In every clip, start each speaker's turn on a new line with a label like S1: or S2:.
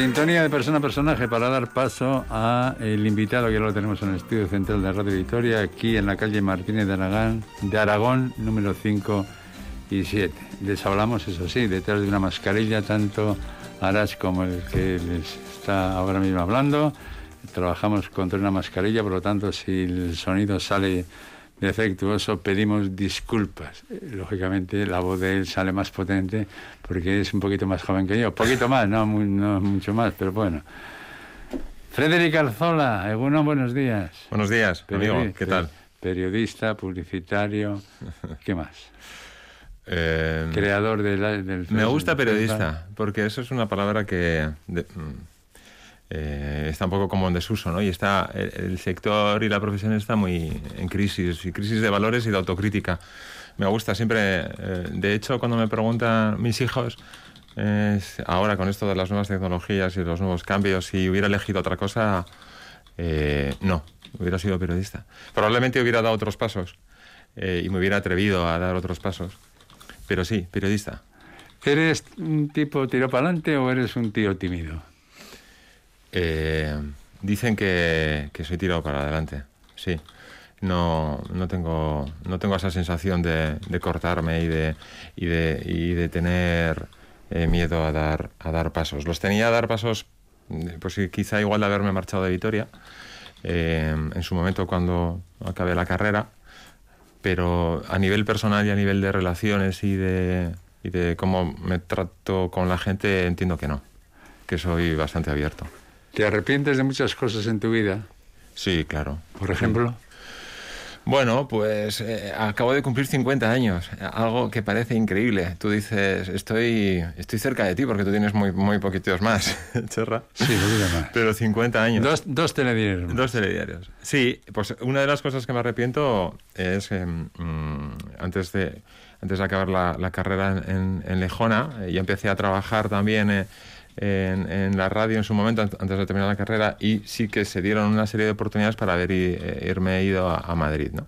S1: Sintonía de persona a personaje para dar paso a el invitado que ya lo tenemos en el estudio central de Radio Victoria, aquí en la calle Martínez de Aragón, de Aragón número 5 y 7. Les hablamos, eso sí, detrás de una mascarilla, tanto Arach como el que les está ahora mismo hablando. Trabajamos contra una mascarilla, por lo tanto, si el sonido sale defectuoso, pedimos disculpas. Lógicamente, la voz de él sale más potente porque es un poquito más joven que yo. Poquito más, no, mu- no mucho más, pero bueno. Frederic Arzola, Egunon, buenos días.
S2: Buenos días, amigo. ¿Qué tal?
S1: Periodista, publicitario, ¿qué más?
S2: Eh,
S1: Creador de la- del...
S2: me gusta periodista, porque eso es una palabra que de- eh, está un poco como en desuso, ¿no? Y está el, el sector y la profesión está muy en crisis, y crisis de valores y de autocrítica. Me gusta siempre, eh, de hecho, cuando me preguntan mis hijos, es, ahora con esto de las nuevas tecnologías y los nuevos cambios, si hubiera elegido otra cosa, eh, no, hubiera sido periodista. Probablemente hubiera dado otros pasos eh, y me hubiera atrevido a dar otros pasos. Pero sí, periodista.
S1: ¿Eres un tipo tiro para adelante o eres un tío tímido?
S2: Eh, dicen que, soy tirado para adelante, sí. No, no, tengo, no tengo esa sensación de, cortarme y de, y de, y de tener eh, miedo a dar, a dar pasos. Los tenía a dar pasos, eh, pues quizá igual de haberme marchado de Vitoria eh, en su momento cuando acabé la carrera, pero a nivel personal y a nivel de relaciones y de, y de cómo me trato con la gente entiendo que no, que soy bastante abierto.
S1: ¿Te arrepientes de muchas cosas en tu vida?
S2: Sí, claro.
S1: Por ejemplo,
S2: Bueno, pues eh, acabo de cumplir 50 años, algo que parece increíble. Tú dices, estoy, estoy cerca de ti porque tú tienes muy, muy poquitos más, Cherra.
S1: sí, más.
S2: Pero 50 años.
S1: Dos, dos telediarios. más.
S2: Dos telediarios. Sí, pues una de las cosas que me arrepiento es que mm, antes, de, antes de acabar la, la carrera en, en Lejona, eh, yo empecé a trabajar también eh, en, en la radio en su momento, an- antes de terminar la carrera, y sí que se dieron una serie de oportunidades para haber eh, irme ido a, Madrid. ¿no?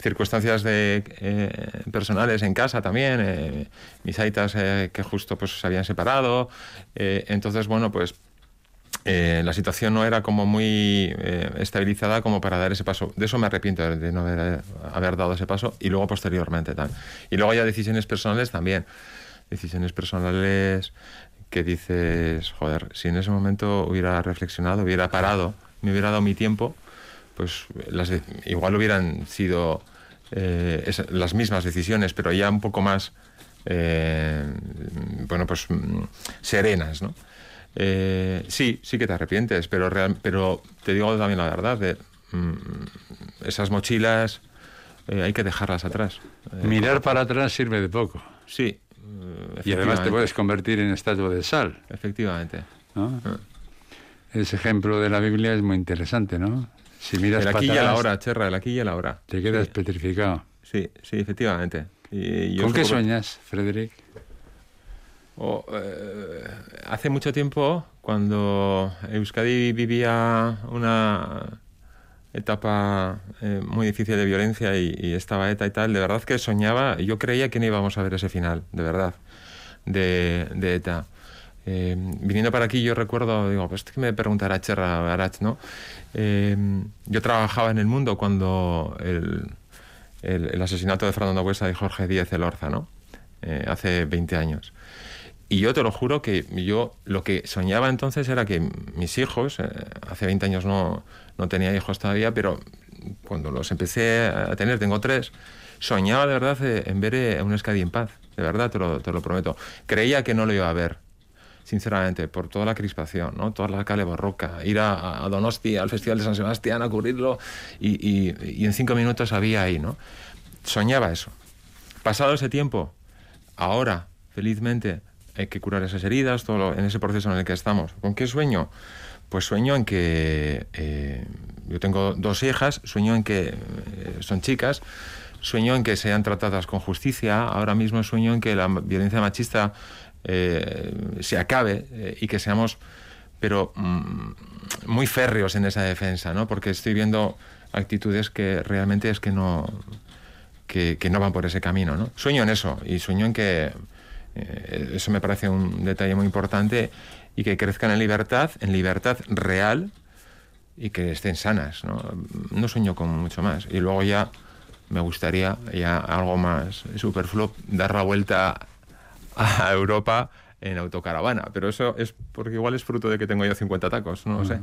S2: circunstancias de, eh, personales en casa también, eh, mis aitas eh, que justo pues se habían separado, eh, entonces bueno pues eh, la situación no era como muy estabilizada como para dar ese paso. De eso me arrepiento de no haber, haber dado ese paso y luego posteriormente tal. Y luego ya decisiones personales también. Decisiones personales que dices, joder, si en ese momento hubiera reflexionado, hubiera parado, me hubiera dado mi tiempo, pues las igual hubieran sido eh, es- las mismas decisiones, pero ya un poco más, eh, bueno, pues mm, serenas, ¿no? Eh, sí, sí que te arrepientes, pero, real- pero te digo también la verdad, de, mm, esas mochilas eh, hay que dejarlas atrás. Eh,
S1: Mirar para atrás sirve de poco.
S2: Sí. Eh,
S1: Y además te puedes convertir en estatua de sal.
S2: Efectivamente.
S1: ¿no?
S2: Ah.
S1: Ese ejemplo de la Biblia es muy interesante, ¿no? Si miras
S2: El aquí y el
S1: atrás,
S2: ahora, Cherra, el aquí y el ahora.
S1: te quedas
S2: Sí,
S1: petrificado.
S2: sí, sí, efectivamente. Y yo
S1: ¿Con qué sueñas, Frederic?
S2: O, eh, hace mucho tiempo, cuando Euskadi vivía una etapa eh, muy difícil de violencia y, estaba ETA y tal, de verdad que soñaba, yo creía que no íbamos a ver ese final, de verdad, de, ETA. Eh, viniendo para aquí yo recuerdo, digo, pues que me preguntará Cherra Arach, ¿no? Eh, yo trabajaba en el mundo cuando el, el, asesinato de Fernando Buesa y Jorge Díaz Elorza, ¿no? Eh, hace 20 años. Y yo te lo juro que yo lo que soñaba entonces era que mis hijos, eh, hace 20 años no, no tenía hijos todavía, pero cuando los empecé a tener, tengo tres, soñaba de verdad eh, en ver eh, un Euskadi en paz, de verdad, te lo, te lo prometo. Creía que no lo iba a ver, sinceramente, por toda la crispación, ¿no? toda la cale barroca, ir a, Donosti, al Festival de San Sebastián, a cubrirlo, y, y- y en cinco minutos había ahí, ¿no? Soñaba eso. Pasado ese tiempo, ahora, felizmente, hay que curar esas heridas, todo en ese proceso en el que estamos. ¿Con qué sueño? Pues sueño en que eh, yo tengo dos hijas, sueño en que eh, son chicas, sueño en que sean tratadas con justicia, ahora mismo sueño en que la violencia machista eh, se acabe eh, y que seamos, pero mm, muy férreos en esa defensa, ¿no? Porque estoy viendo actitudes que realmente es que no, que no van por ese camino, ¿no? Sueño en eso y sueño en que, Eh, eso me parece un detalle muy importante y que crezcan en libertad, en libertad real y que estén sanas. No, no sueño con mucho más. Y luego ya me gustaría ya algo más superfluo, dar la vuelta a Europa en autocaravana. Pero eso es porque igual es fruto de que tengo yo 50 tacos, no lo sé.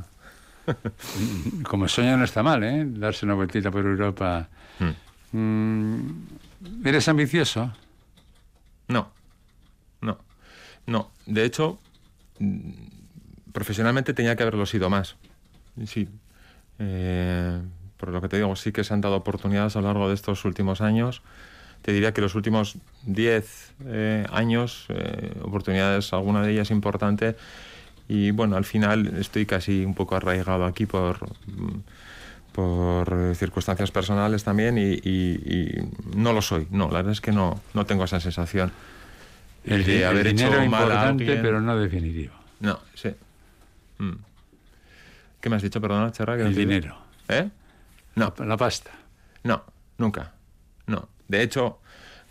S1: Como sueño no está mal, ¿eh? Darse una vueltita por Europa. Hmm. Mm, ¿Eres ambicioso?
S2: No, no, no. De hecho, mm, profesionalmente tenía que haberlo sido más. Sí. Eh, por lo que te digo, sí que se han dado oportunidades a lo largo de estos últimos años. Te diría que los últimos 10 eh, años, eh, oportunidades, alguna de ellas importante, y bueno, al final estoy casi un poco arraigado aquí por, por circunstancias personales también y, no lo soy. No, la verdad es que no, no tengo esa sensación.
S1: El de haber dinero hecho importante, pero no definitivo.
S2: No, sí. Mm. ¿Qué me has dicho, perdona, Charra?
S1: el dinero.
S2: ¿Eh?
S1: No. La pasta.
S2: No, nunca. No. De hecho,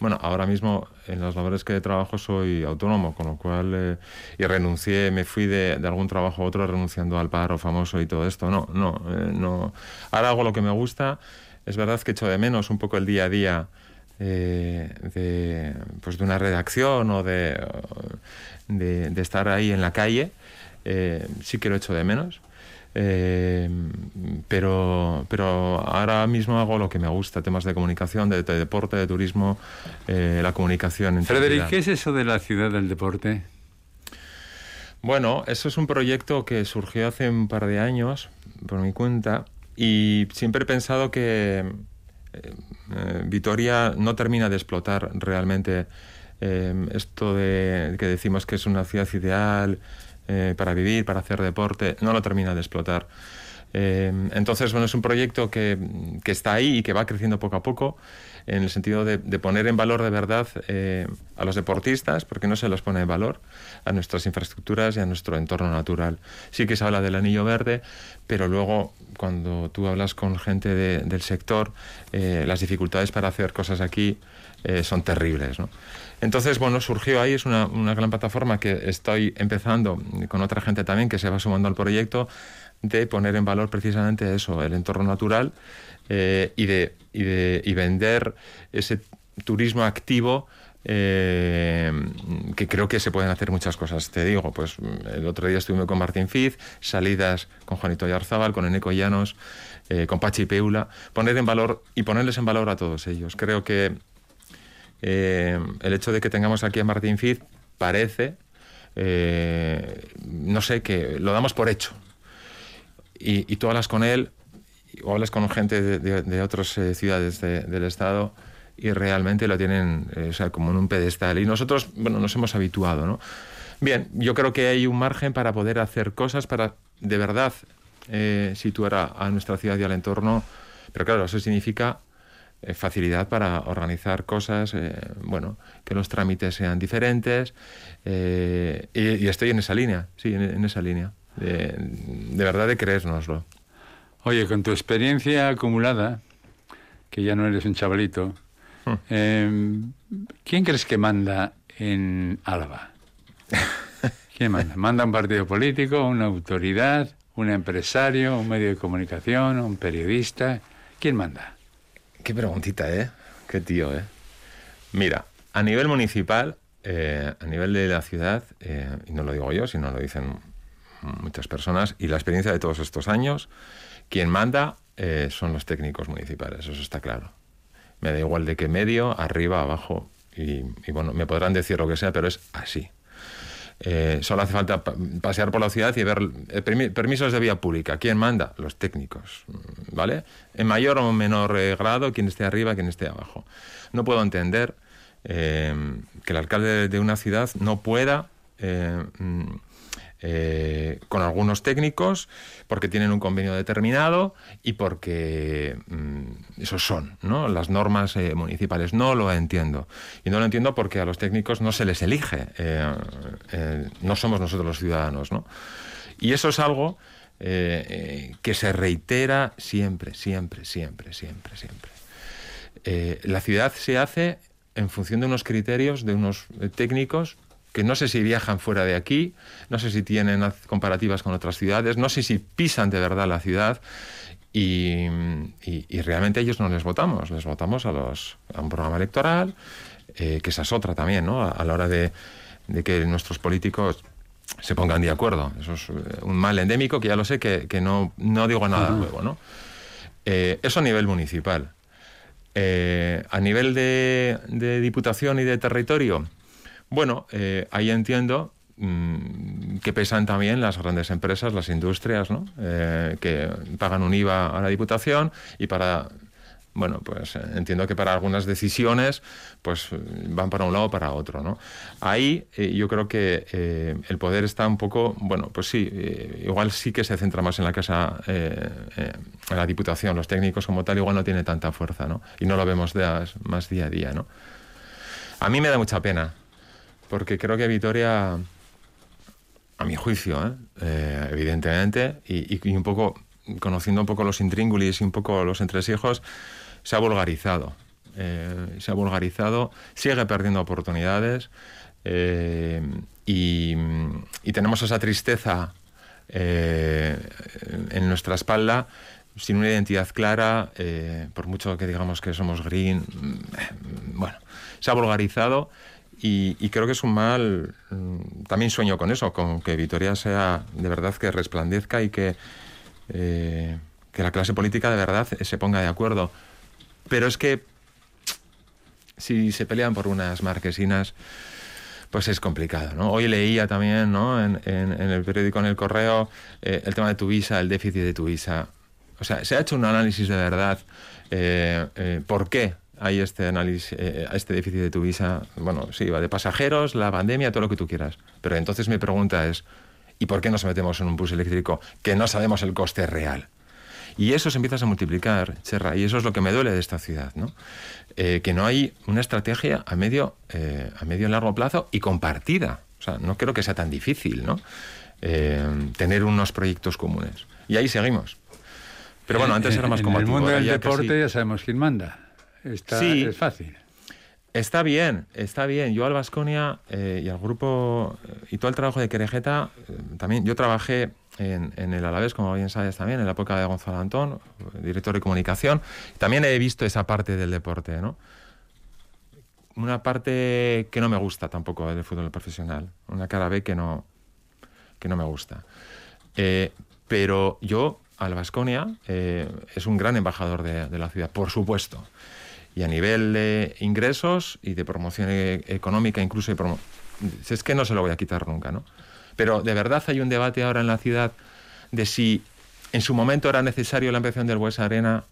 S2: bueno, ahora mismo en las labores que trabajo soy autónomo, con lo cual. Eh, y renuncié, me fui de, algún trabajo a otro renunciando al paro famoso y todo esto. No, no, eh, no. Ahora hago lo que me gusta. Es verdad que echo de menos un poco el día a día. Eh, de, pues de una redacción o de, de, estar ahí en la calle, sí que lo echo de menos. Eh, pero, pero ahora mismo hago lo que me gusta, temas de comunicación, de, deporte, de turismo, eh, la comunicación. En
S1: Frederic, ¿qué es eso de la ciudad del deporte?
S2: Bueno, eso es un proyecto que surgió hace un par de años, por mi cuenta, y siempre he pensado que eh, Vitoria no termina de explotar realmente esto de que decimos que es una ciudad ideal, eh, para vivir, para hacer deporte, no lo termina de explotar. Eh, entonces, bueno, es un proyecto que, que, está ahí y que va creciendo poco a poco en el sentido de, poner en valor de verdad eh, a los deportistas, porque no se los pone en valor, a nuestras infraestructuras y a nuestro entorno natural. Sí que se habla del anillo verde, pero luego cuando tú hablas con gente del sector, las dificultades para hacer cosas aquí son terribles. ¿no? Entonces, bueno, surgió ahí, es una, gran plataforma que estoy empezando con otra gente también que se va sumando al proyecto de poner en valor precisamente eso, el entorno natural eh, y, de, y, de, y vender ese turismo activo eh, que creo que se pueden hacer muchas cosas. Te digo, pues el otro día estuve con Martín Fiz, salidas con Juanito Yarzábal, con Eneco Llanos, eh, con Pachi Peula, poner en valor y ponerles en valor a todos ellos. Creo que el hecho de que tengamos aquí a Martín Fitz parece, no sé, que lo damos por hecho. Y, tú hablas con él, o hablas con gente de, otras eh, ciudades del Estado y realmente lo tienen como en un pedestal. Y nosotros, bueno, nos hemos habituado, ¿no? Bien, yo creo que hay un margen para poder hacer cosas para de verdad situar a, a nuestra ciudad y al entorno, pero claro, eso significa eh, facilidad para organizar cosas, eh, bueno, que los trámites sean diferentes. Eh, y, estoy en esa línea, sí, en, esa línea, de, verdad de creérnoslo.
S1: Oye, con tu experiencia acumulada, que ya no eres un chavalito, hmm. em, ¿quién crees que manda en Álava? ¿Quién manda? ¿Manda un partido político, una autoridad, un empresario, un medio de comunicación, un periodista? ¿Quién manda?
S2: Qué preguntita, ¿eh? Qué tío, ¿eh? Mira, a nivel municipal, eh, a nivel de la ciudad, eh, y no lo digo yo, sino lo dicen muchas personas, y la experiencia de todos estos años, quien manda eh, son los técnicos municipales, eso está claro. Me da igual de qué medio, arriba, abajo, y bueno, me podrán decir lo que sea, pero es así. Eh, solo hace falta pasear por la ciudad y ver eh, permisos de vía pública. ¿Quién manda? Los técnicos, mm, ¿vale? En mayor o menor grado, quien esté arriba, quien esté abajo. No puedo entender que el alcalde de una ciudad no pueda mm, eh, con algunos técnicos, porque tienen un convenio determinado y porque mm, esos son, ¿no? Las normas eh, municipales. No lo entiendo. Y no lo entiendo porque a los técnicos no se les elige. Eh, no somos nosotros los ciudadanos, ¿no? Y eso es algo que se reitera siempre, siempre, siempre, siempre, siempre. la ciudad se hace en función de unos criterios, de unos técnicos que no sé si viajan fuera de aquí, no sé si tienen comparativas con otras ciudades, no sé si pisan de verdad la ciudad y, realmente ellos no les votamos, les votamos a, los, a un programa electoral, eh, que esa es otra también, ¿no? A, la hora de, que nuestros políticos se pongan de acuerdo. Eso es eh, un mal endémico que ya lo sé que, no, no, digo nada nuevo, ¿no? Eh, eso a nivel municipal. a nivel de, de, diputación y de territorio, bueno, eh, ahí entiendo mm, que pesan también las grandes empresas, las industrias, ¿no? Eh, que pagan un IVA a la Diputación y para bueno, pues eh, entiendo que para algunas decisiones pues van para un lado o para otro, ¿no? Ahí yo creo que el poder está un poco, bueno, pues sí, igual sí que se centra más en la casa, en la Diputación, los técnicos como tal igual no tiene tanta fuerza, ¿no? Y no lo vemos más día a día, ¿no? A mí me da mucha pena, porque creo que Vitoria, a mi juicio, ¿eh? Eh, evidentemente, y, un poco, conociendo un poco los intríngulis y un poco los entresijos, se ha vulgarizado. Eh, se ha vulgarizado, sigue perdiendo oportunidades y, tenemos esa tristeza en nuestra espalda sin una identidad clara, por mucho que digamos que somos green, mm, bueno, se ha vulgarizado y, creo que es un mal, mm, también sueño con eso, con que Vitoria sea de verdad que resplandezca y que, eh, que la clase política de verdad se ponga de acuerdo. Pero es que si se pelean por unas marquesinas, pues es complicado. Hoy leía también ¿no? en, el periódico, en el correo, eh, el tema de tu visa, el déficit de tu visa. O sea, se ha hecho un análisis de verdad. Eh, ¿Por qué hay este análisis, eh, este déficit de tu visa, bueno, sí, va de pasajeros, la pandemia, todo lo que tú quieras. Pero entonces mi pregunta es, ¿y por qué nos metemos en un bus eléctrico que no sabemos el coste real? Y eso se empieza a multiplicar, Cherra, y eso es lo que me duele de esta ciudad, ¿no? Eh, que no hay una estrategia a medio, eh, a medio y largo plazo y compartida. O sea, no creo que sea tan difícil, ¿no? tener unos proyectos comunes. Y ahí seguimos. Pero bueno, antes era más combativo.
S1: En el mundo del deporte ya sabemos quién manda. Está, sí, es fácil.
S2: Está bien, está bien. Yo al Vasconia eh, y al grupo eh, y todo el trabajo de Querejeta, eh, también yo trabajé en, el Alavés, como bien sabes también, en la época de Gonzalo Antón, director de comunicación. También he visto esa parte del deporte, ¿no? Una parte que no me gusta tampoco del fútbol profesional. Una cara B que no, que no me gusta. pero yo, al Vasconia, es un gran embajador de, de la ciudad, por supuesto y a nivel de ingresos y de promoción e-, económica, incluso de es que no se lo voy a quitar nunca, ¿no? Pero de verdad hay un debate ahora en la ciudad de si en su momento era necesario la ampliación del Buesa Arena,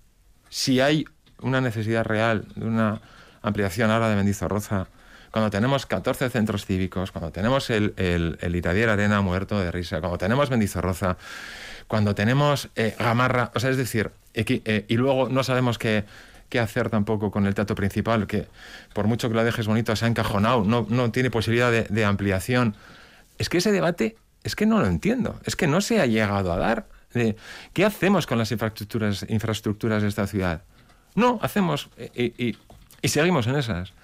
S2: si hay una necesidad real de una ampliación ahora de Mendizorroza, cuando tenemos 14 centros cívicos, cuando tenemos el, el, Itadier Arena muerto de risa, cuando tenemos Mendizorroza, cuando tenemos eh, Gamarra, o sea, es decir, eh, y luego no sabemos que qué hacer tampoco con el teatro principal, que por mucho que lo dejes bonito se ha encajonado, no, no tiene posibilidad de, ampliación. Es que ese debate, es que no lo entiendo, es que no se ha llegado a dar. ¿Qué hacemos con las infraestructuras, infraestructuras de esta ciudad? No, hacemos y, seguimos en esas.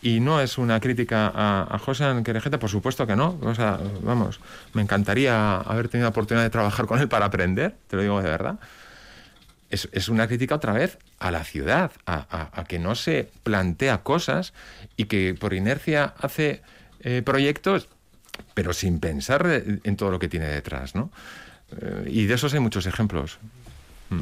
S2: Y no es una crítica a, a José Querejeta, por supuesto que no. O sea, vamos, me encantaría haber tenido la oportunidad de trabajar con él para aprender, te lo digo de verdad es, una crítica otra vez a la ciudad, a, que no se plantea cosas y que por inercia hace eh, proyectos, pero sin pensar en todo lo que tiene detrás, ¿no? Eh, y de esos hay muchos ejemplos.
S1: Mm.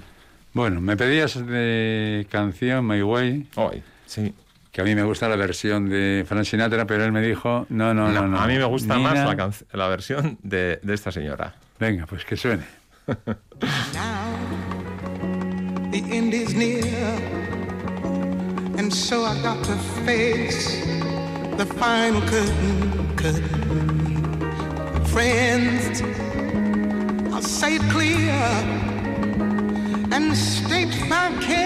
S1: Bueno, me pedías de canción My Way.
S2: Hoy, sí.
S1: Que a mí me gusta la versión de Frank Sinatra, pero él me dijo, no, no, no, no.
S2: a mí me gusta más la, la versión de, de esta señora.
S1: Venga, pues que suene.
S3: end is near. And so I got to face the final curtain, curtain. Friends, I'll say it clear and state my case,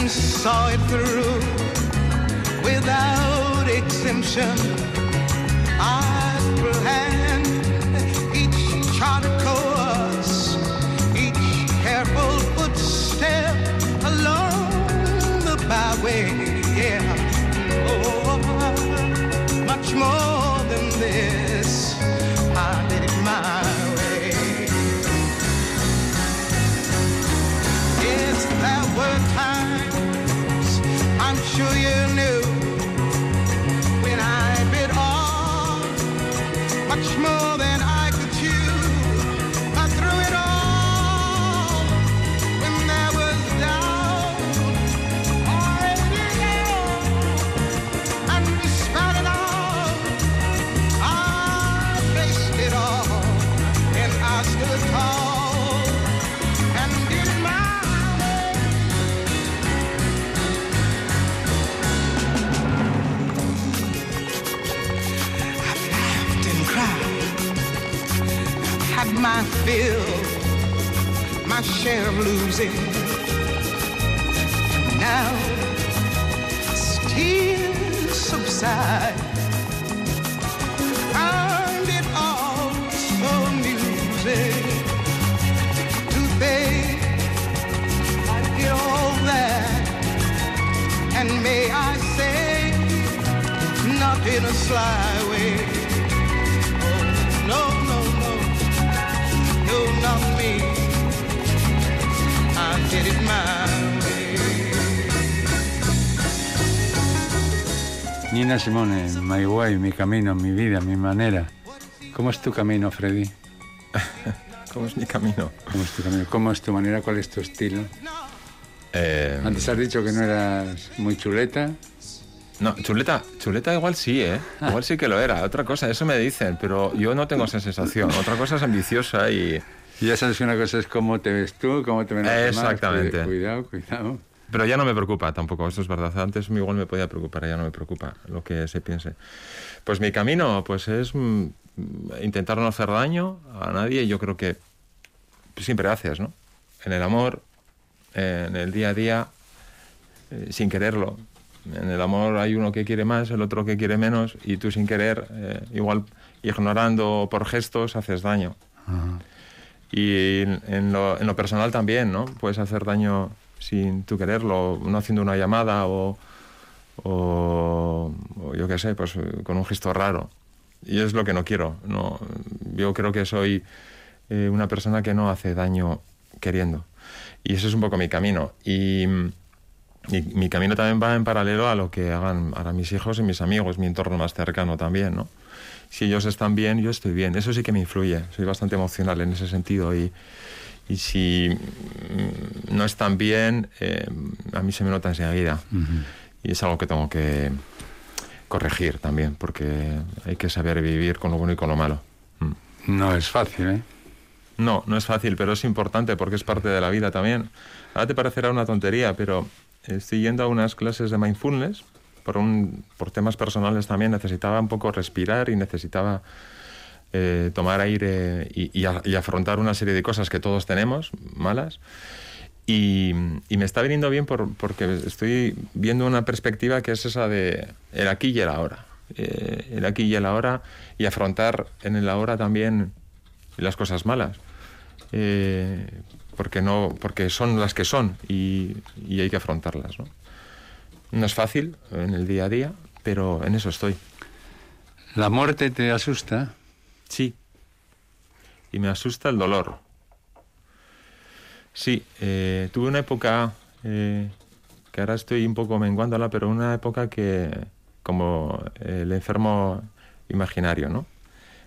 S3: and saw it through without exemption. I planned each charted course, each careful footstep along the byway. Yeah, oh, much more sure you knew my my share of losing. Now, as tears subside, find it all so amusing to think I did all that, and may I say, not in a sly way. Me. I did it my way.
S1: Nina Simone, My Way, mi camino, mi vida, mi manera. ¿Cómo es tu camino, Freddy?
S2: ¿Cómo es mi camino?
S1: ¿Cómo es tu camino? ¿Cómo es tu manera? ¿Cuál es tu estilo?
S2: Eh,
S1: Antes has dicho que no eras muy chuleta.
S2: no, chuleta, chuleta igual sí, ¿eh? Igual sí que lo era. Otra cosa, eso me dicen, pero yo no tengo esa sensación. Otra cosa es ambiciosa y...
S1: Y ya sabes que una cosa es cómo te ves tú, cómo te ven los demás.
S2: Exactamente.
S1: Cuidado, cuidado.
S2: Pero ya no me preocupa tampoco, eso es verdad. Antes igual me podía preocupar, ya no me preocupa lo que se piense. Pues mi camino, pues es mm, intentar no hacer daño a nadie. Yo creo que siempre haces, ¿no? En el amor, en el día a día, eh, sin quererlo. En el amor hay uno que quiere más, el otro que quiere menos, y tú sin querer, eh, igual ignorando por gestos, haces daño.
S1: Ajá.
S2: Y en, lo, en lo personal también, ¿no? Puedes hacer daño sin tú quererlo, no haciendo una llamada o, o, yo qué sé, pues eh, con un gesto raro. Y es lo que no quiero. No, yo creo que soy eh, una persona que no hace daño queriendo. Y ese es un poco mi camino. Y mi camino también va en paralelo a lo que hagan ahora mis hijos y mis amigos, mi entorno más cercano también, ¿no? Si ellos están bien, yo estoy bien. Eso sí que me influye. Soy bastante emocional en ese sentido. Y, y si mm, no están bien, eh, a mí se me nota enseguida. Y es algo que tengo que corregir también, porque hay que saber vivir con lo bueno y con lo malo. Mm.
S1: No es fácil, ¿eh?
S2: No, no es fácil, pero es importante porque es parte de la vida también. Ahora te parecerá una tontería, pero estoy yendo a unas clases de mindfulness por, un, por temas personales también. Necesitaba un poco respirar y necesitaba eh, tomar aire y, y a- y afrontar una serie de cosas que todos tenemos, malas. Y, y me está viniendo bien por- porque estoy viendo una perspectiva que es esa de el aquí y el ahora. Eh, el aquí y el ahora y afrontar en el ahora también las cosas malas. Eh, porque, no, porque son las que son y, y hay que afrontarlas. ¿no? No es fácil en el día a día, pero en eso estoy.
S1: ¿La muerte te asusta?
S2: Sí. Y me asusta el dolor. Sí, eh, tuve una época eh, que ahora estoy un poco menguándola, pero una época que como el enfermo imaginario, ¿no?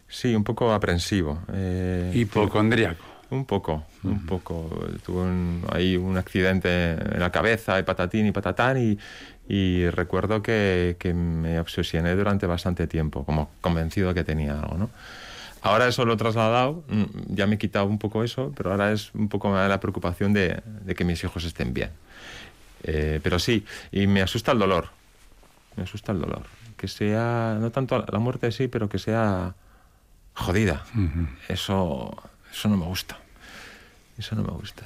S2: Sí, un poco aprensivo. eh,
S1: Hipocondríaco.
S2: Un poco, un poco. Tuve un- ahí un accidente en la cabeza, y patatín y patatán, y, Y recuerdo que, que me obsesioné durante bastante tiempo, como convencido que tenía algo, ¿no? Ahora eso lo he trasladado, mm, ya me he quitado un poco eso, pero ahora es un poco más la preocupación de, de que mis hijos estén bien. Eh, pero sí, y me asusta el dolor, me asusta el dolor. Que sea, no tanto la muerte sí, pero que sea jodida. Eso, eso no me gusta. Eso no me gusta.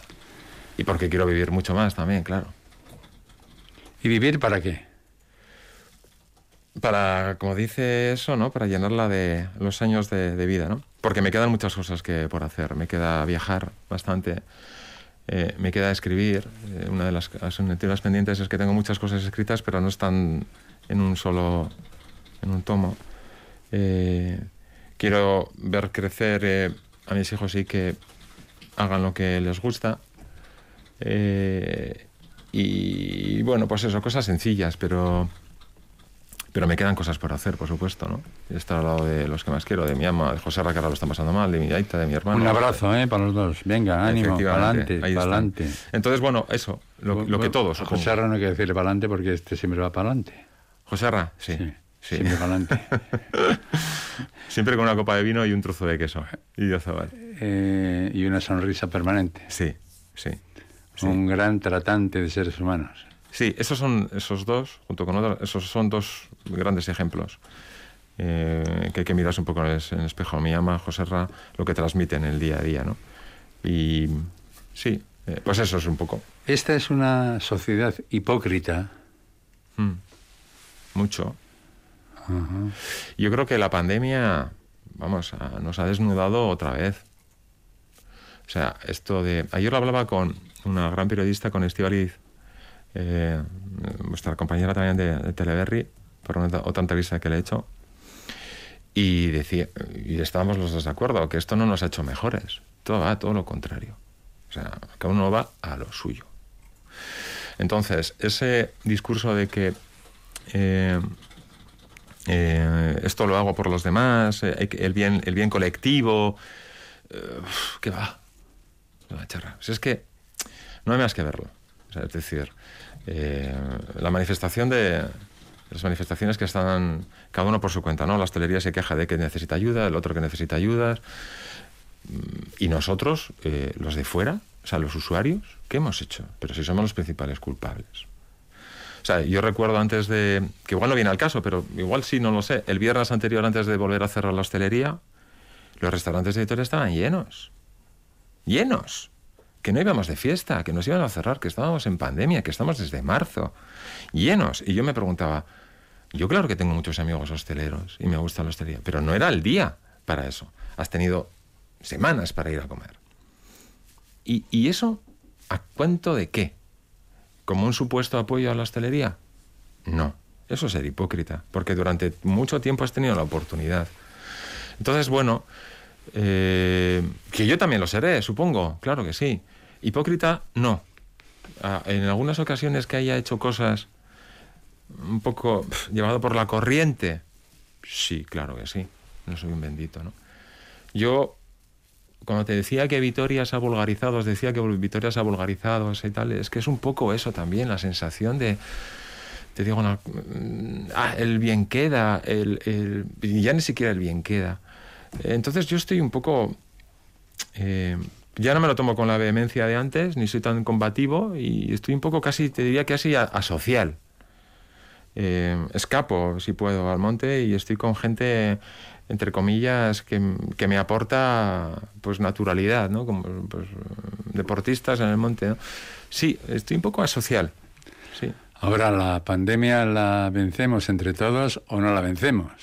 S2: Y porque quiero vivir mucho más también, claro.
S1: ¿Y vivir para qué?
S2: Para, como dice eso, ¿no? Para llenarla de los años de, de vida, ¿no? Porque me quedan muchas cosas que por hacer. Me queda viajar bastante. eh, me queda escribir. Eh, una de las asignaturas pendientes es que tengo muchas cosas escritas, pero no están en un solo, en un tomo. Eh, quiero ver crecer a mis hijos y que hagan lo que les gusta. Eh, y bueno, pues eso, cosas sencillas, pero pero me quedan cosas por hacer, por supuesto, ¿no? Estar al lado de los que más quiero, de mi ama, de José Ra, que ahora lo están pasando mal, de mi Aita, de mi hermano.
S1: Un abrazo, ¿eh? Para los dos. Venga, ánimo, pa'lante, pa'lante.
S2: Entonces, bueno, eso, lo, lo que todos.
S1: A. José Arra no hay que decirle pa'lante porque este siempre va pa'lante.
S2: José Ra, sí.
S1: Sí,
S2: sí.
S1: siempre pa'lante.
S2: Siempre con una copa de vino y un trozo de queso. Y de azabal.
S1: Eh, y una sonrisa permanente.
S2: Sí, sí. Sí.
S1: Un gran tratante de seres humanos.
S2: Sí, esos son esos dos, junto con otros, esos son dos grandes ejemplos eh, que hay que mirarse un poco en el, en el espejo. Mi ama, José Ra, lo que transmite en el día a día, ¿no? Y sí, eh, pues eso es un poco.
S1: Esta es una sociedad hipócrita.
S2: Mm, mucho. Yo creo que la pandemia, vamos, nos ha desnudado otra vez. O sea, esto de... Ayer lo hablaba con una gran periodista, con Estivaliz, eh, vuestra compañera también de, de Teleberry, por una, otra entrevista que le he hecho, y decía, y estábamos los dos de acuerdo, que esto no nos ha hecho mejores, todo va a todo lo contrario. O sea, cada uno va a lo suyo. Entonces, ese discurso de que eh, eh, esto lo hago por los demás, eh, el, bien, el bien colectivo, eh, ¿qué va? ¿Qué va, charra? Si es que no hay más que verlo. Es decir, eh, la manifestación de las manifestaciones que están cada uno por su cuenta, ¿no? La hostelería se queja de que necesita ayuda, el otro que necesita ayudas. Mm, Y nosotros, los de fuera, o sea, los usuarios, ¿qué hemos hecho? Pero si somos los principales culpables. O sea, yo recuerdo antes de, que igual no viene al caso, pero igual sí, no lo sé, el viernes anterior, antes de volver a cerrar la hostelería, los restaurantes de Vitoria estaban llenos. Llenos. Que no íbamos de fiesta, que nos iban a cerrar, que estábamos en pandemia, que estamos desde marzo. Llenos. Y yo me preguntaba, yo claro que tengo muchos amigos hosteleros y me gusta la hostelería, pero no era el día para eso. Has tenido semanas para ir a comer. ¿Y, y eso a cuento de qué? ¿Como un supuesto apoyo a la hostelería? No, eso es ser hipócrita, porque durante mucho tiempo has tenido la oportunidad. Entonces, bueno, eh, que yo también lo seré, supongo, claro que sí. Hipócrita, no. Ah, en algunas ocasiones que haya hecho cosas un poco llevado por la corriente, sí, claro que sí. No soy un bendito, ¿no? Yo cuando te decía que Vitoria se ha vulgarizado, os decía que Vitoria se ha vulgarizado y tal, es que es un poco eso también, la sensación de, te digo, mm, ah, el bien queda, el, ya ni siquiera el bien queda. Entonces yo estoy un poco, eh, ya no me lo tomo con la vehemencia de antes, ni soy tan combativo, y estoy un poco casi, te diría casi a- asocial. Eh, escapo, si puedo, al monte y estoy con gente, entre comillas, que, que me aporta pues naturalidad, ¿no? Como pues, deportistas en el monte, ¿no? Sí, estoy un poco asocial, sí.
S1: Ahora, ¿la pandemia la vencemos entre todos o no la vencemos?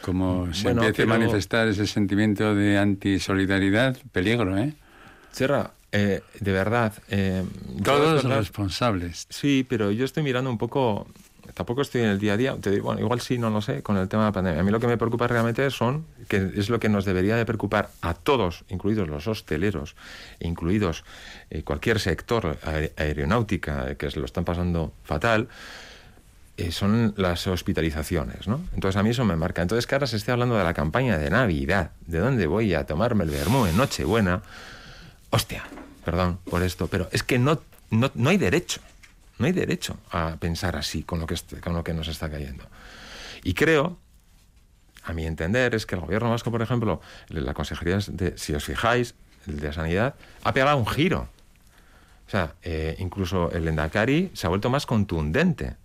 S1: Como se
S2: Bueno,
S1: empiece a manifestar ese sentimiento de antisolidaridad, peligro, ¿eh?
S2: Serra, eh, de verdad... eh,
S1: Todos
S2: verdad-
S1: responsables.
S2: Sí, pero yo estoy mirando un poco, tampoco estoy en el día a día, te digo, bueno, igual sí, no lo sé, con el tema de la pandemia. A mí lo que me preocupa realmente son, que es lo que nos debería de preocupar a todos, incluidos los hosteleros, incluidos eh, cualquier sector, aer- aeronáutica, que se lo están pasando fatal, eh, son las hospitalizaciones, ¿no? Entonces a mí eso me marca. Entonces que ahora se esté hablando de la campaña de Navidad, de dónde voy a tomarme el vermú en Nochebuena, hostia, perdón por esto, pero es que no, no, no hay derecho. No hay derecho a pensar así con lo que, con lo que nos está cayendo. Y creo, a mi entender, es que el gobierno vasco, por ejemplo, la consejería, de, si os fijáis, el de Sanidad, ha pegado un giro. O sea, eh, incluso el Endacari se ha vuelto más contundente,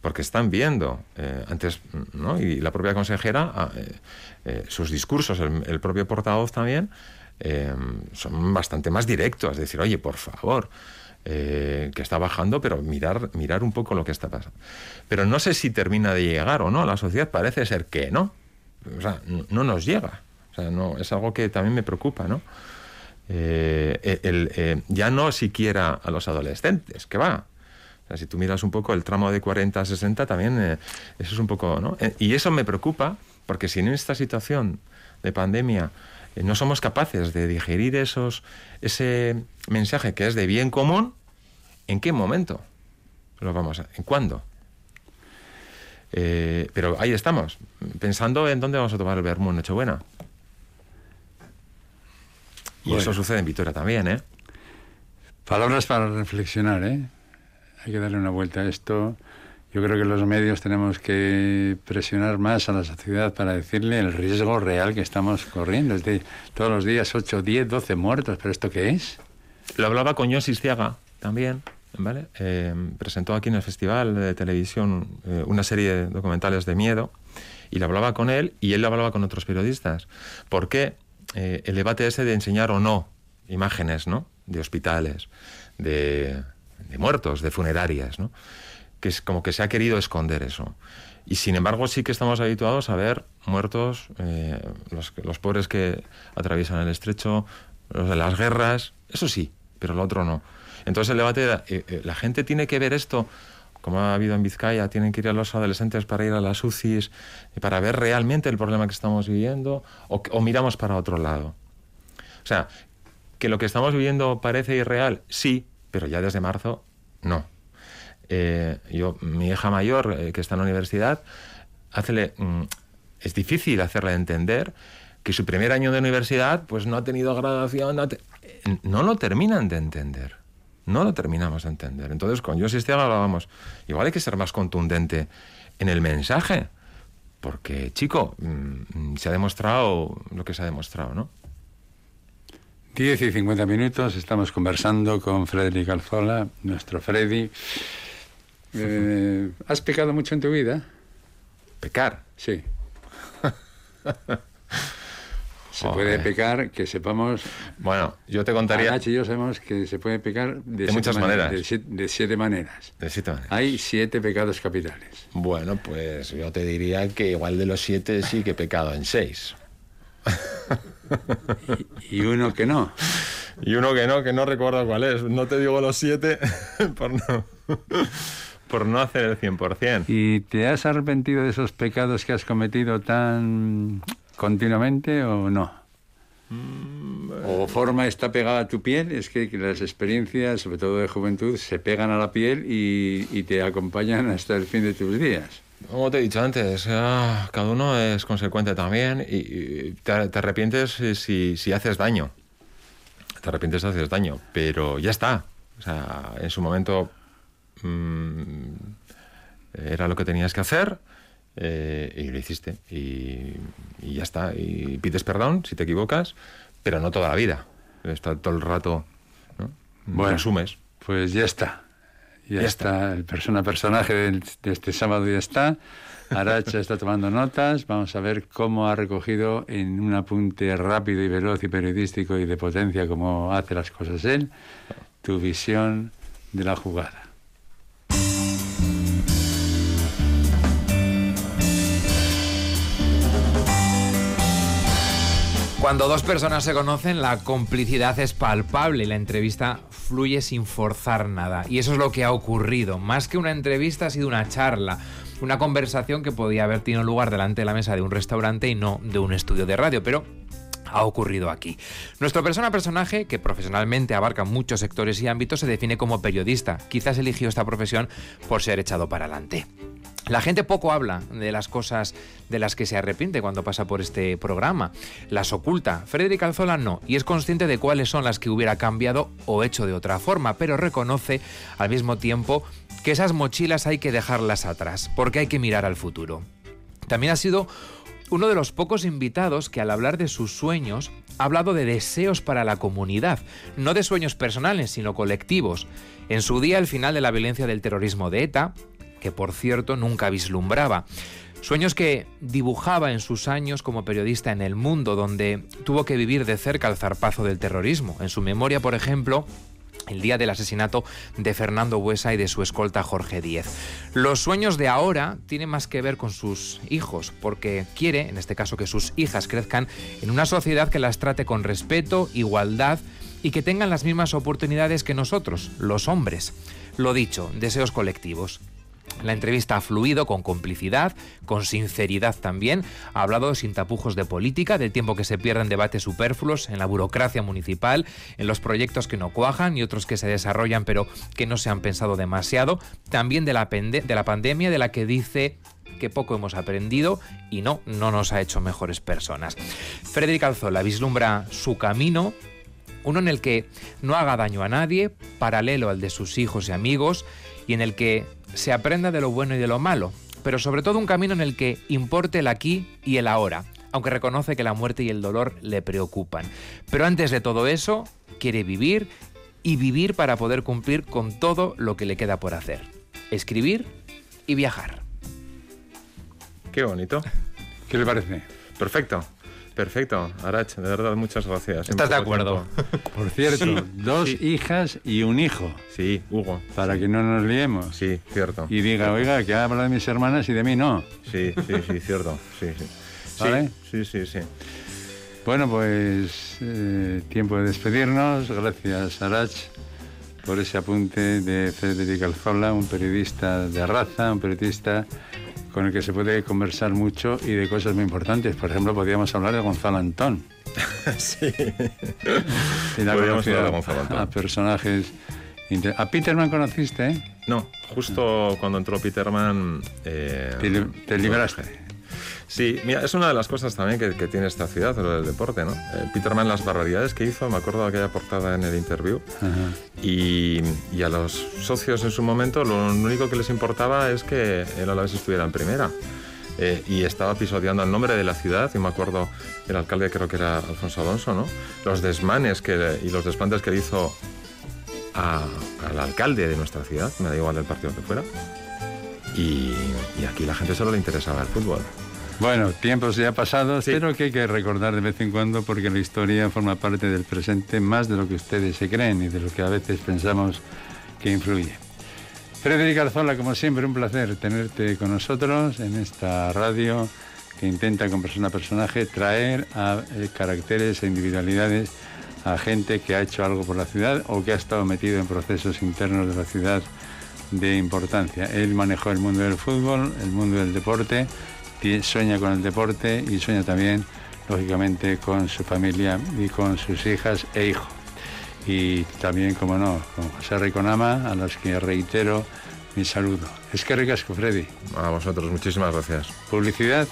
S2: porque están viendo, eh, antes, ¿no? Y la propia consejera, ah, eh, sus discursos, el propio portavoz también, eh, son bastante más directos. Es decir, oye, por favor, eh, que está bajando, pero mirar, mirar un poco lo que está pasando. Pero no sé si termina de llegar o no. La sociedad parece ser que no. O sea, no, no nos llega. O sea, no, es algo que también me preocupa, ¿no? Eh, el, eh, ya no siquiera a los adolescentes, que va. O sea, si tú miras un poco el tramo de 40 a 60, también eh, eso es un poco, ¿no? Eh, y eso me preocupa, porque si en esta situación de pandemia no somos capaces de digerir esos, ese mensaje que es de bien común, ¿en qué momento lo vamos a, en cuándo? Eh, pero ahí estamos, pensando en dónde vamos a tomar el vermú en Nochebuena. Y
S1: Bueno.
S2: eso sucede en Vitoria también, ¿eh?
S1: Palabras para reflexionar, ¿eh? Hay que darle una vuelta a esto. Yo creo que los medios tenemos que presionar más a la sociedad para decirle el riesgo real que estamos corriendo. Es de todos los días 8, 10, 12 muertos. ¿Pero esto qué es?
S2: Lo hablaba con Josi Ciaga también, ¿vale? Eh, presentó aquí en el festival de televisión eh, una serie de documentales de miedo y lo hablaba con él y él lo hablaba con otros periodistas. ¿Por qué eh, el debate ese de enseñar o no imágenes, ¿no? De hospitales, de, de muertos, de funerarias, ¿no? Que es como que se ha querido esconder eso. Y sin embargo sí que estamos habituados a ver muertos, eh, los, los pobres que atraviesan el estrecho, los de las guerras, eso sí, pero lo otro no. Entonces el debate, era, eh, eh, la gente tiene que ver esto, como ha habido en Vizcaya, tienen que ir a los adolescentes para ir a las UCIs, y para ver realmente el problema que estamos viviendo, o miramos para otro lado. O sea, que lo que estamos viviendo parece irreal, sí, pero ya desde marzo, no. Eh, yo, mi hija mayor, eh, que está en la universidad, hácele, mm, es difícil hacerle entender que su primer año de universidad pues no ha tenido graduación, no, te- no lo terminan de entender. No lo terminamos de entender. Entonces, con yo Esteban hablábamos, igual hay que ser más contundente en el mensaje, porque, chico, mm, se ha demostrado lo que se ha demostrado, ¿no?
S1: 10 y 50 minutos. Estamos conversando con Frederick Alzola, nuestro Freddy. Eh, ¿Has pecado mucho en tu vida?
S2: Pecar.
S1: Sí. Se puede pecar, que sepamos.
S2: Bueno, yo te contaría
S1: Nacho y yo sabemos que se puede pecar de,
S2: muchas maneras.
S1: De siete, de siete maneras.
S2: de siete maneras.
S1: Hay siete pecados capitales.
S2: Bueno, pues yo te diría que igual de los siete sí que he pecado en seis.
S1: Y uno que no.
S2: Y uno que no, que no recuerdo cuál es. No te digo los siete por no, por no hacer el 100%.
S1: ¿Y te has arrepentido de esos pecados que has cometido tan continuamente o no? ¿O forma está pegada a tu piel? Es que las experiencias, sobre todo de juventud, se pegan a la piel y, y te acompañan hasta el fin de tus días.
S2: Como te he dicho antes, ah, cada uno es consecuente también y, y te, te arrepientes si- si, si haces daño. Te arrepientes si haces daño, pero ya está. O sea, en su momento mm, era lo que tenías que hacer eh, y lo hiciste. Y, y ya está. Y pides perdón si te equivocas, pero no toda la vida. Está todo el rato. ¿no?
S1: Bueno.
S2: Resumes.
S1: Pues ya está. Ya,
S2: Ya
S1: está. El persona personaje del- de este sábado ya está. Aracha está tomando notas. Vamos a ver cómo ha recogido en un apunte rápido y veloz y periodístico y de potencia como hace las cosas él, tu visión de la jugada.
S4: Cuando dos personas se conocen, la complicidad es palpable y la entrevista fluye sin forzar nada. Y eso es lo que ha ocurrido. Más que una entrevista, ha sido una charla. Una conversación que podía haber tenido lugar delante de la mesa de un restaurante y no de un estudio de radio. Pero ha ocurrido aquí. Nuestro persona personaje, que profesionalmente abarca muchos sectores y ámbitos, se define como periodista. Quizás eligió esta profesión por ser echado para adelante. La gente poco habla de las cosas de las que se arrepiente cuando pasa por este programa. Las oculta. Frederick Alzola no, y es consciente de cuáles son las que hubiera cambiado o hecho de otra forma, pero reconoce al mismo tiempo que esas mochilas hay que dejarlas atrás, porque hay que mirar al futuro. También ha sido uno de los pocos invitados que al hablar de sus sueños ha hablado de deseos para la comunidad, no de sueños personales, sino colectivos. En su día, el final de la violencia del terrorismo de ETA, que por cierto nunca vislumbraba. Sueños que dibujaba en sus años como periodista en el mundo, donde tuvo que vivir de cerca el zarpazo del terrorismo. En su memoria, por ejemplo, el día del asesinato de Fernando Buesa y de su escolta Jorge Díez. Los sueños de ahora tienen más que ver con sus hijos, porque quiere, en este caso, que sus hijas crezcan en una sociedad que las trate con respeto, igualdad y que tengan las mismas oportunidades que nosotros, los hombres. Lo dicho, deseos colectivos. La entrevista ha fluido con complicidad, con sinceridad también. Ha hablado sin tapujos de política, del tiempo que se pierde en debates superfluos, en la burocracia municipal, en los proyectos que no cuajan y otros que se desarrollan pero que no se han pensado demasiado. También de la, pandemia, de la que dice que poco hemos aprendido y no, no nos ha hecho mejores personas. Frederic Alzola vislumbra su camino, uno en el que no haga daño a nadie, paralelo al de sus hijos y amigos, y en el que se aprenda de lo bueno y de lo malo, pero sobre todo un camino en el que importe el aquí y el ahora, aunque reconoce que la muerte y el dolor le preocupan. Pero antes de todo eso, quiere vivir y vivir para poder cumplir con todo lo que le queda por hacer. Escribir y viajar.
S2: Qué bonito.
S1: ¿Qué le parece?
S2: Perfecto. Perfecto. Arach, de verdad, muchas gracias.
S4: ¿Estás de acuerdo?
S2: tiempo.
S1: Por cierto, dos hijas y un hijo,
S2: Sí, Hugo.
S1: para que no nos liemos.
S2: Sí, cierto.
S1: Y diga, oiga, que habla de mis hermanas y de mí no.
S2: Sí, sí, sí, cierto. Sí, sí. Sí,
S1: ¿Vale?
S2: Sí, sí, sí.
S1: Bueno, pues eh, tiempo de despedirnos. Gracias, Arach, por ese apunte de Federico Alzola, un periodista de raza, un periodista con el que se puede conversar mucho y de cosas muy importantes. Por ejemplo, podríamos hablar de Gonzalo Antón.
S2: Sí. Podríamos hablar de Gonzalo Antón.
S1: A personajes... A Peterman conociste, ¿eh?
S2: No, justo cuando entró Peterman... eh,
S1: Te, li- te libraste.
S2: Sí, mira, es una de las cosas también que, que tiene esta ciudad, lo del deporte, ¿no? Eh, Peterman, las barbaridades que hizo, me acuerdo de aquella portada en el interview, y, y a los socios en su momento lo único que les importaba es que el Alavés estuviera en primera. Eh, y estaba pisoteando el nombre de la ciudad, y me acuerdo, el alcalde creo que era Alfonso Alonso, ¿no? Los desmanes que, y los desplantes que le hizo a- al alcalde de nuestra ciudad, me da igual del partido que fuera. Y, y aquí la gente solo le interesaba el fútbol.
S1: Bueno, tiempos ya pasados,
S2: Sí.
S1: pero que hay que recordar de vez en cuando porque la historia forma parte del presente más de lo que ustedes se creen y de lo que a veces pensamos que influye. Frederic Arzola, como siempre, un placer tenerte con nosotros en esta radio que intenta con persona a personaje traer a eh, caracteres e individualidades a gente que ha hecho algo por la ciudad o que ha estado metido en procesos internos de la ciudad de importancia. Él manejó el mundo del fútbol, el mundo del deporte, sueña con el deporte y sueña también, lógicamente, con su familia y con sus hijas e hijos. Y también, como no, con José Riconama, a los que reitero mi saludo. Es que ricasco, Freddy.
S2: A vosotros, muchísimas gracias.
S1: Publicidad